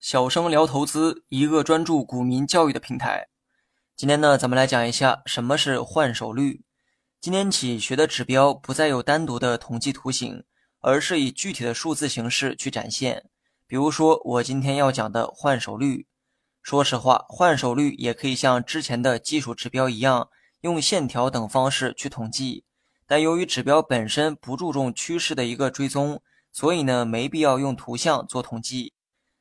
小生聊投资，一个专注股民教育的平台。今天呢，咱们来讲一下什么是换手率。今天起学的指标不再有单独的统计图形，而是以具体的数字形式去展现。比如说，我今天要讲的换手率。说实话，换手率也可以像之前的技术指标一样，用线条等方式去统计。但由于指标本身不注重趋势的一个追踪，所以呢，没必要用图像做统计。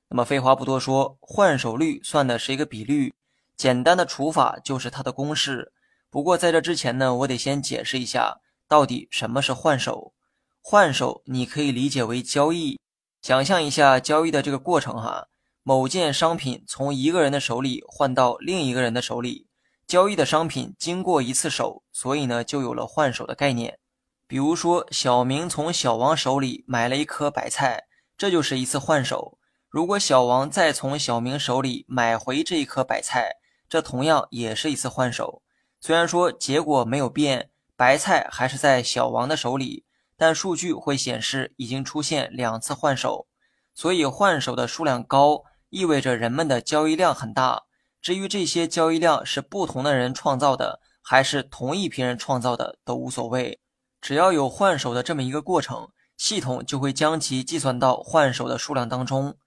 那么废话不多说，换手率算的是一个比率，简单的除法就是它的公式。不过在这之前呢，我得先解释一下，到底什么是换手。换手你可以理解为交易，想象一下交易的这个过程哈，某件商品从一个人的手里换到另一个人的手里，交易的商品经过一次手，所以呢就有了换手的概念。比如说小明从小王手里买了一颗白菜，这就是一次换手。如果小王再从小明手里买回这一颗白菜，这同样也是一次换手。虽然说结果没有变，白菜还是在小王的手里，但数据会显示已经出现两次换手。所以换手的数量高，意味着人们的交易量很大。至于这些交易量是不同的人创造的，还是同一批人创造的，都无所谓。只要有换手的这么一个过程，系统就会将其计算到换手的数量当中。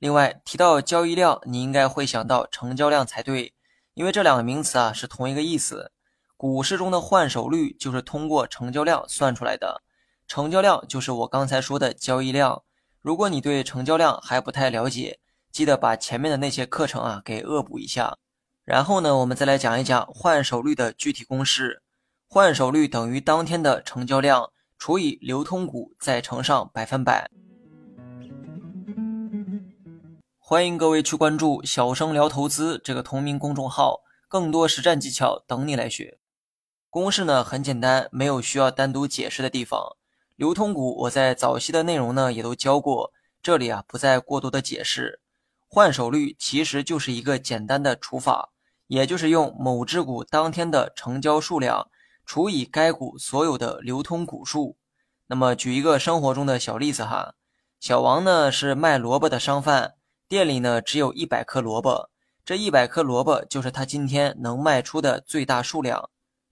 另外提到交易量，你应该会想到成交量才对，因为这两个名词啊是同一个意思。股市中的换手率就是通过成交量算出来的，成交量就是我刚才说的交易量。如果你对成交量还不太了解，记得把前面的那些课程啊给恶补一下。然后呢，我们再来讲一讲换手率的具体公式：换手率等于当天的成交量除以流通股再乘上百分百。欢迎各位去关注“小生聊投资”这个同名公众号，更多实战技巧等你来学。公式呢很简单，没有需要单独解释的地方。流通股我在早期的内容呢也都教过，这里啊不再过多的解释。换手率其实就是一个简单的除法，也就是用某只股当天的成交数量除以该股所有的流通股数。那么举一个生活中的小例子哈，小王呢是卖萝卜的商贩。店里呢只有一百颗萝卜，这一百颗萝卜就是他今天能卖出的最大数量。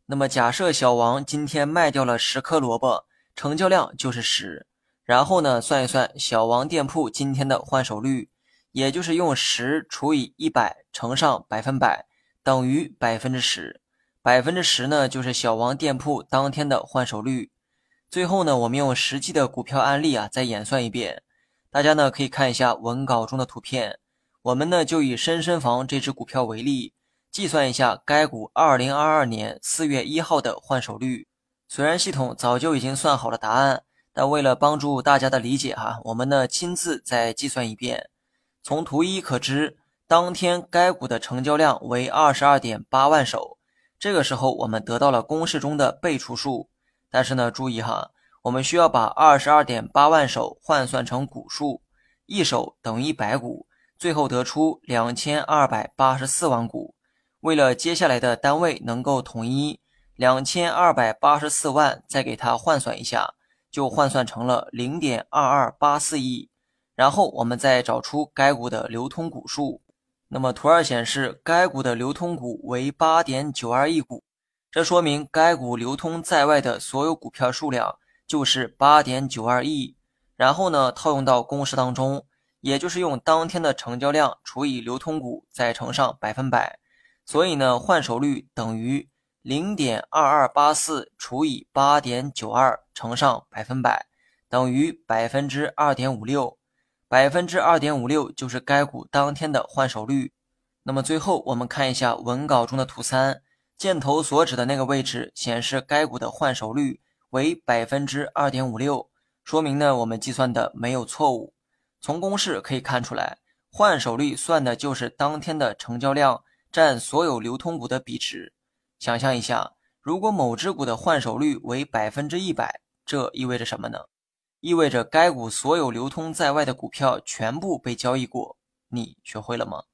那么假设小王今天卖掉了十颗萝卜，成交量就是十。然后呢算一算小王店铺今天的换手率，也就是用十除以一百乘上百分百，等于百分之十。百分之十呢就是小王店铺当天的换手率。最后呢我们用实际的股票案例啊再演算一遍。大家呢可以看一下文稿中的图片，我们呢就以深深房这只股票为例，计算一下该股二零二二年四月一号的换手率。虽然系统早就已经算好了答案，但为了帮助大家的理解哈，我们呢亲自再计算一遍。从图一可知，当天该股的成交量为二十二点八万手。这个时候我们得到了公式中的被除数，但是呢注意哈。我们需要把二十二点八万手换算成股数，一手等于一百股，最后得出两千二百八十四万股。为了接下来的单位能够统一，两千二百八十四万再给它换算一下，就换算成了零点二二八四亿。然后我们再找出该股的流通股数。那么图二显示，该股的流通股为八点九二亿股，这说明该股流通在外的所有股票数量。就是八点九二亿，然后呢套用到公式当中，也就是用当天的成交量除以流通股再乘上百分百，所以呢换手率等于零点二二八四除以八点九二乘上百分百，等于百分之二点五六，百分之二点五六就是该股当天的换手率。那么最后我们看一下文稿中的图三，箭头所指的那个位置显示该股的换手率。为百分之二点五六，说明呢我们计算的没有错误。从公式可以看出来，换手率算的就是当天的成交量占所有流通股的比值。想象一下，如果某只股的换手率为百分之一百，这意味着什么呢？意味着该股所有流通在外的股票全部被交易过。你学会了吗？